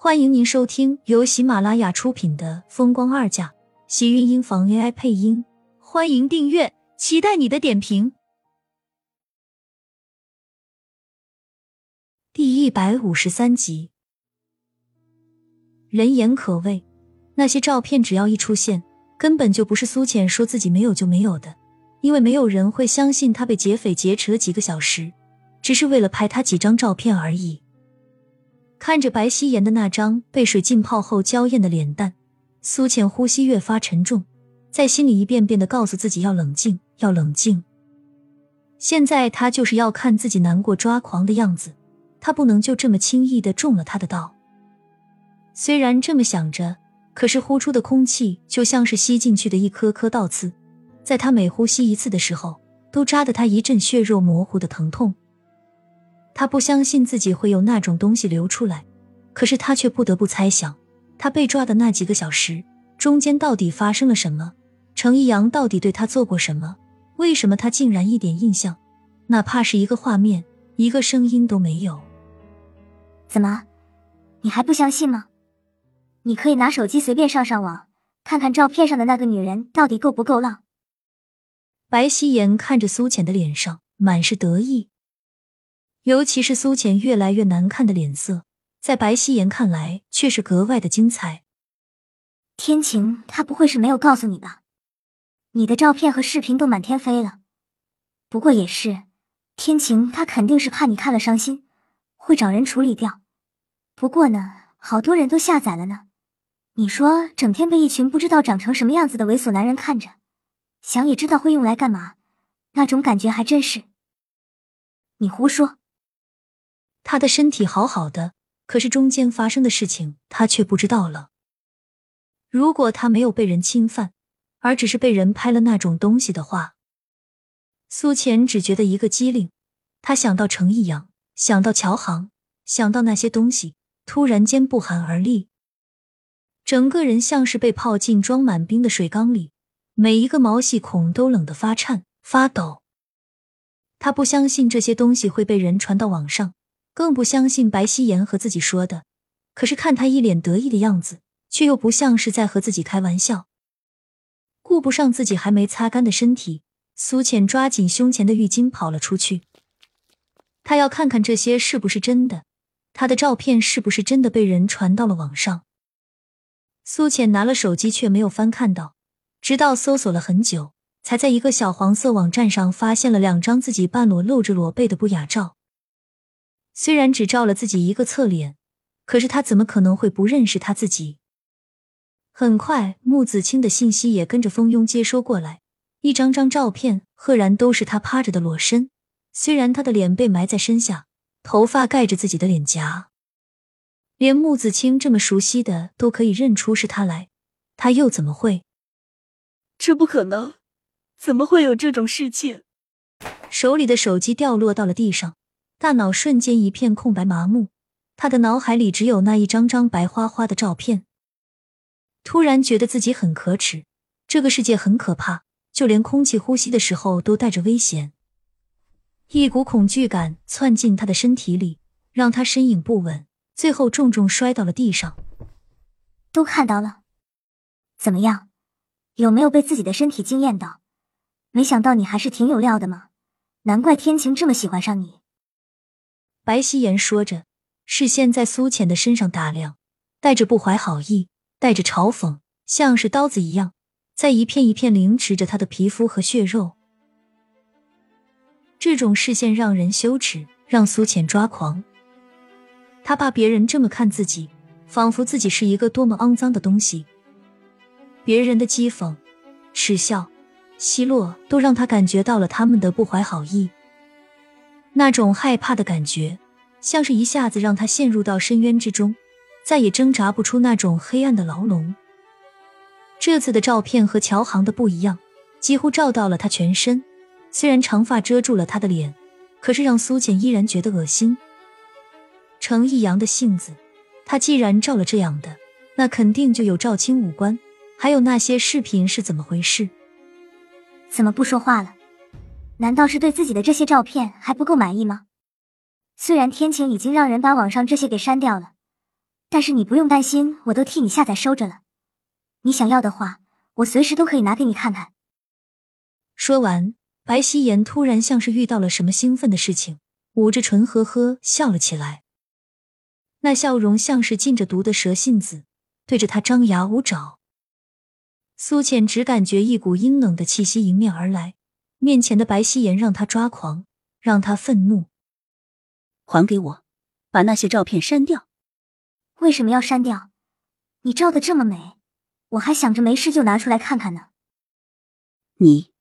欢迎您收听由喜马拉雅出品的《风光二嫁》，喜运音房 AI 配音。欢迎订阅，期待你的点评。第一百五十三集，人言可畏，那些照片只要一出现，根本就不是苏浅说自己没有就没有的，因为没有人会相信他被劫匪劫持了几个小时，只是为了拍他几张照片而已。看着白希言的那张被水浸泡后娇艳的脸蛋，苏浅呼吸越发沉重，在心里一遍遍的告诉自己要冷静，要冷静。现在他就是要看自己难过抓狂的样子，他不能就这么轻易的中了他的道。虽然这么想着，可是呼出的空气就像是吸进去的一颗颗倒刺，在他每呼吸一次的时候，都扎得他一阵血肉模糊的疼痛。他不相信自己会有那种东西流出来，可是他却不得不猜想，他被抓的那几个小时中间到底发生了什么？程逸阳到底对他做过什么？为什么他竟然一点印象，哪怕是一个画面、一个声音都没有？怎么，你还不相信吗？你可以拿手机随便上上网，看看照片上的那个女人到底够不够浪。白希言看着苏浅的脸上满是得意。尤其是苏浅越来越难看的脸色，在白希言看来却是格外的精彩。天晴，他不会是没有告诉你吧？你的照片和视频都满天飞了。不过也是，天晴他肯定是怕你看了伤心，会找人处理掉。不过呢，好多人都下载了呢。你说，整天被一群不知道长成什么样子的猥琐男人看着，想也知道会用来干嘛，那种感觉还真是……你胡说。他的身体好好的，可是中间发生的事情他却不知道了。如果他没有被人侵犯，而只是被人拍了那种东西的话，苏浅只觉得一个机灵。他想到程逸阳，想到乔航，想到那些东西，突然间不寒而栗，整个人像是被泡进装满冰的水缸里，每一个毛细孔都冷得发颤发抖。他不相信这些东西会被人传到网上。更不相信白希言和自己说的，可是看他一脸得意的样子，却又不像是在和自己开玩笑。顾不上自己还没擦干的身体，苏浅抓紧胸前的浴巾跑了出去。他要看看这些是不是真的，他的照片是不是真的被人传到了网上。苏浅拿了手机，却没有翻看到，直到搜索了很久，才在一个小黄色网站上发现了两张自己半裸露着裸背的不雅照。虽然只照了自己一个侧脸，可是他怎么可能会不认识他自己？很快，穆子清的信息也跟着蜂拥接收过来，一张张照片赫然都是他趴着的裸身。虽然他的脸被埋在身下，头发盖着自己的脸颊，连穆子清这么熟悉的都可以认出是他来，他又怎么会？这不可能！怎么会有这种事情？手里的手机掉落到了地上。大脑瞬间一片空白麻木，他的脑海里只有那一张张白花花的照片。突然觉得自己很可耻，这个世界很可怕，就连空气呼吸的时候都带着危险。一股恐惧感窜进他的身体里，让他身影不稳，最后重重摔到了地上。都看到了，怎么样？有没有被自己的身体惊艳到？没想到你还是挺有料的嘛，难怪天晴这么喜欢上你。白希言说着，视线在苏浅的身上打量，带着不怀好意，带着嘲讽，像是刀子一样，在一片一片凌迟着他的皮肤和血肉。这种视线让人羞耻，让苏浅抓狂。他怕别人这么看自己，仿佛自己是一个多么肮脏的东西。别人的讥讽、耻笑、奚落，都让他感觉到了他们的不怀好意。那种害怕的感觉，像是一下子让他陷入到深渊之中，再也挣扎不出那种黑暗的牢笼。这次的照片和乔航的不一样，几乎照到了他全身。虽然长发遮住了他的脸，可是让苏浅依然觉得恶心。程逸阳的性子，他既然照了这样的，那肯定就有赵青五官。还有那些视频是怎么回事？怎么不说话了？难道是对自己的这些照片还不够满意吗？虽然天晴已经让人把网上这些给删掉了，但是你不用担心，我都替你下载收着了。你想要的话，我随时都可以拿给你看看。说完，白希言突然像是遇到了什么兴奋的事情，捂着唇呵呵笑了起来。那笑容像是浸着毒的蛇信子，对着他张牙舞爪。苏浅只感觉一股阴冷的气息迎面而来，面前的白希言让他抓狂，让他愤怒。还给我，把那些照片删掉。为什么要删掉？你照的这么美，我还想着没事就拿出来看看呢。你，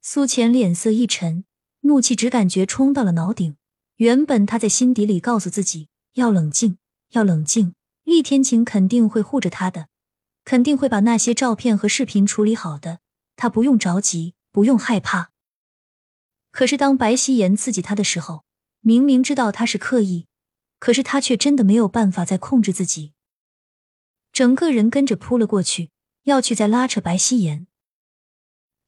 苏浅脸色一沉，怒气只感觉冲到了脑顶。原本他在心底里告诉自己要冷静，要冷静，厉天晴肯定会护着他的。肯定会把那些照片和视频处理好的，他不用着急，不用害怕。可是当白希言刺激他的时候，明明知道他是刻意，可是他却真的没有办法再控制自己，整个人跟着扑了过去，要去再拉扯白希言。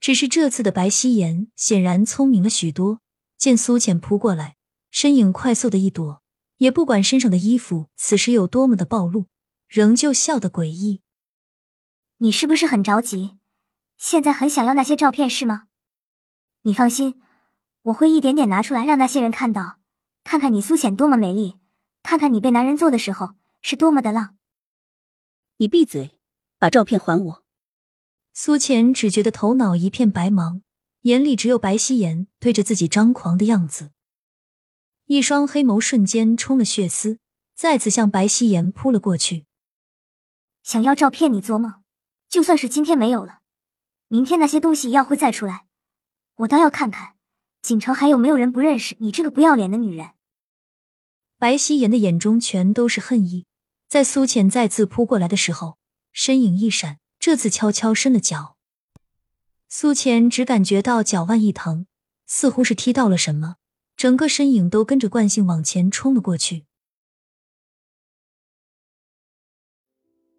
只是这次的白希言显然聪明了许多，见苏浅扑过来，身影快速的一躲，也不管身上的衣服此时有多么的暴露，仍旧笑得诡异。你是不是很着急？现在很想要那些照片是吗？你放心，我会一点点拿出来让那些人看到，看看你苏浅多么美丽，看看你被男人做的时候是多么的浪。你闭嘴，把照片还我！苏浅只觉得头脑一片白茫，眼里只有白希言对着自己张狂的样子，一双黑眸瞬间充了血丝，再次向白希言扑了过去。想要照片，你做梦！就算是今天没有了，明天那些东西要会再出来，我倒要看看锦城还有没有人不认识你这个不要脸的女人。白希言的眼中全都是恨意，在苏浅再次扑过来的时候，身影一闪，这次悄悄伸了脚。苏浅只感觉到脚腕一疼，似乎是踢到了什么，整个身影都跟着惯性往前冲了过去。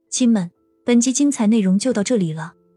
亲们。本集精彩内容就到这里了，